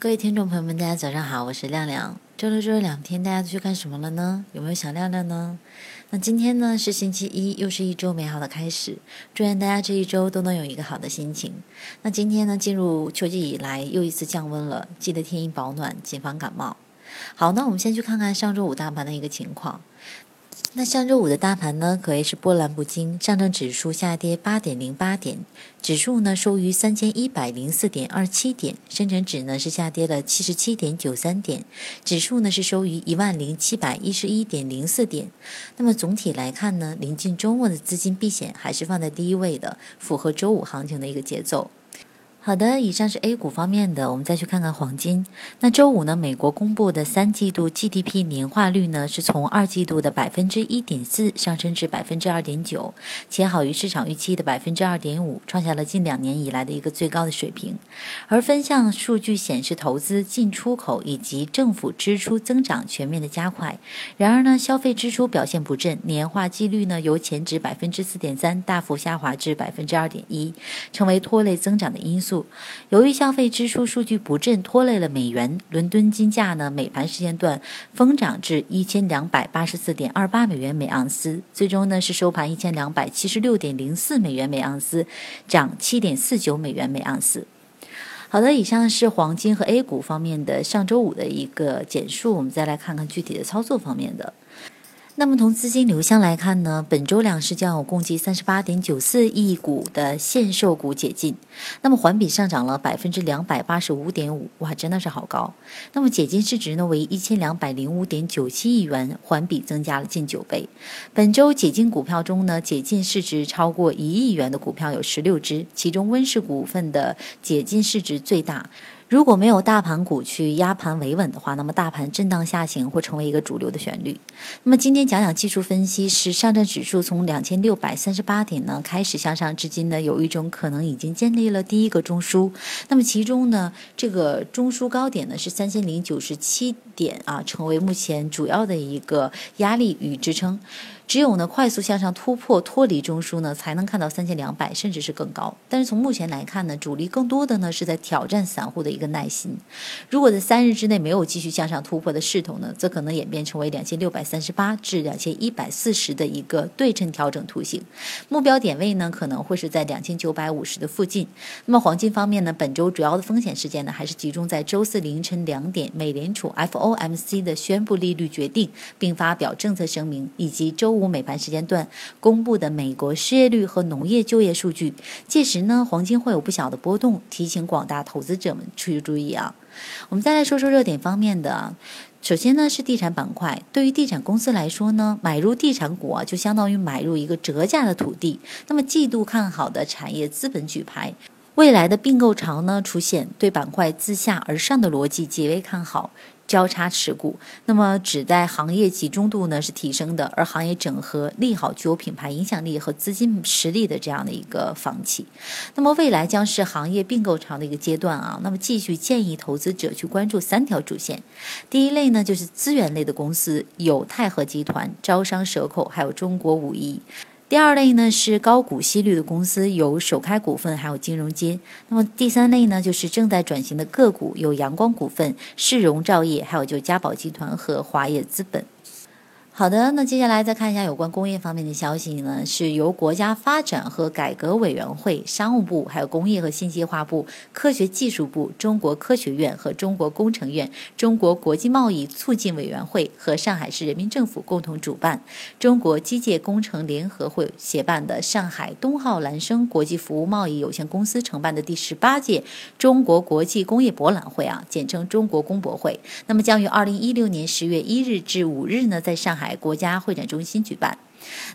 各位听众朋友们，大家早上好，我是亮亮。周六周日两天，大家都去干什么了呢？有没有想亮亮呢？那今天呢是星期一，又是一周美好的开始。祝愿大家这一周都能有一个好的心情。那今天呢，进入秋季以来又一次降温了，记得添衣保暖，谨防感冒。好，那我们先去看看上周五大盘的一个情况。那上周五的大盘呢，可谓是波澜不惊，上证指数下跌八点零八点，指数呢收于三千一百零四点二七点，深成指呢是下跌了七十七点九三点，指数呢是收于一万零七百一十一点零四点。那么总体来看呢，临近周末的资金避险还是放在第一位的，符合周五行情的一个节奏。好的，以上是 A 股方面的，我们再去看看黄金。那周五呢，美国公布的三季度 GDP 年化率呢，是从二季度的百分之一点四上升至百分之二点九，且好于市场预期的百分之二点五，创下了近两年以来的一个最高的水平。而分项数据显示，投资、进出口以及政府支出增长全面的加快。然而呢，消费支出表现不振，年化季率呢由前值百分之四点三大幅下滑至百分之二点一，成为拖累增长的因素。由于消费支出数据不振，拖累了美元。伦敦金价呢，美盘时间段疯涨至一千两百八十四点二八美元每盎司，最终呢是收盘一千两百七十六点零四美元每盎司，涨七点四九美元每盎司。好的，以上是黄金和 A 股方面的上周五的一个简述，我们再来看看具体的操作方面的。那么从资金流向来看呢，本周两市将有共计三十八点九四亿股的限售股解禁，那么环比上涨了百分之两百八十五点五，哇，真的是好高。那么解禁市值呢为一千两百零五点九七亿元，环比增加了近九倍。本周解禁股票中呢，解禁市值超过一亿元的股票有十六只，其中温氏股份的解禁市值最大。如果没有大盘股去压盘维稳的话，那么大盘震荡下行会成为一个主流的旋律。那么今天讲讲技术分析，是上证指数从两千六百三十八点呢开始向上，至今呢有一种可能已经建立了第一个中枢。那么其中呢，这个中枢高点呢是三千零九十七点啊，成为目前主要的一个压力与支撑。只有呢快速向上突破脱离中枢呢，才能看到三千两百，甚至是更高。但是从目前来看呢，主力更多的呢是在挑战散户的一个耐心。如果在三日之内没有继续向上突破的势头呢，则可能演变成为两千六百三十八至两千一百四十的一个对称调整图形。目标点位呢可能会是在两千九百五十的附近。那么黄金方面呢，本周主要的风险事件呢还是集中在周四凌晨两点，美联储 FOMC 的宣布利率决定并发表政策声明，以及周五五。美盘时间段公布的美国失业率和农业就业数据，届时呢，黄金会有不小的波动，提醒广大投资者们去注意啊。我们再来说说热点方面的，首先呢是地产板块，对于地产公司来说呢，买入地产股啊，就相当于买入一个折价的土地。那么季度看好的产业资本举牌，未来的并购潮呢出现，对板块自下而上的逻辑极为看好。交叉持股，那么只在行业集中度呢是提升的，而行业整合利好具有品牌影响力和资金实力的这样的一个房企。那么未来将是行业并购潮的一个阶段啊，那么继续建议投资者去关注三条主线。第一类呢就是资源类的公司，有泰禾集团、招商蛇口，还有中国五一。第二类呢是高股息率的公司，有首开股份，还有金融街。那么第三类呢就是正在转型的个股，有阳光股份、世荣兆业，还有就嘉宝集团和华业资本。好的，那接下来再看一下有关工业方面的消息呢，是由国家发展和改革委员会、商务部、还有工业和信息化部、科学技术部、中国科学院和中国工程院、中国国际贸易促进委员会和上海市人民政府共同主办，中国机械工程联合会协办的上海东浩兰生国际服务贸易有限公司承办的第十八届中国国际工业博览会啊，简称中国工博会，那么将于二零一六年十月一日至五日呢，在上海。国家会展中心举办。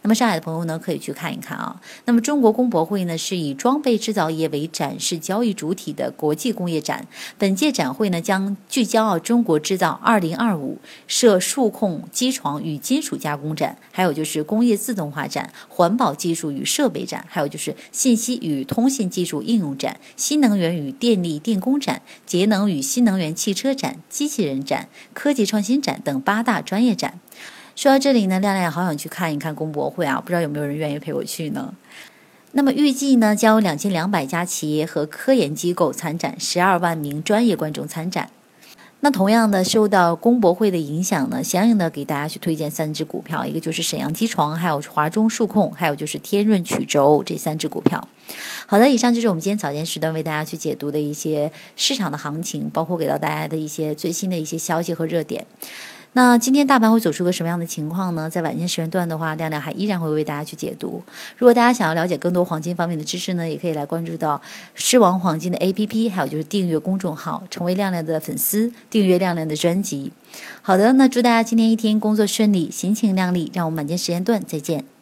那么上海的朋友呢，可以去看一看啊。那么中国工博会呢，是以装备制造业为展示交易主体的国际工业展。本届展会呢，将聚焦啊中国制造二零二五，设数控机床与金属加工展，还有就是工业自动化展、环保技术与设备展，还有就是信息与通信技术应用展、新能源与电力电工展、节能与新能源汽车展、机器人展、科技创新展等八大专业展。说到这里呢，亮亮也好想去看一看工博会啊，不知道有没有人愿意陪我去呢？那么预计呢，将有两千两百家企业和科研机构参展，十二万名专业观众参展。那同样的，受到工博会的影响呢，相应的给大家去推荐三只股票，一个就是沈阳机床，还有华中数控，还有就是天润曲轴这三只股票。好的，以上就是我们今天早间时段为大家去解读的一些市场的行情，包括给到大家的一些最新的一些消息和热点。那今天大盘会走出个什么样的情况呢？在晚间时间段的话，亮亮还依然会为大家去解读。如果大家想要了解更多黄金方面的知识呢，也可以来关注到狮王黄金的 APP，还有就是订阅公众号，成为亮亮的粉丝，订阅亮亮的专辑。好的，那祝大家今天一天工作顺利，心情亮丽，让我们晚间时间段再见。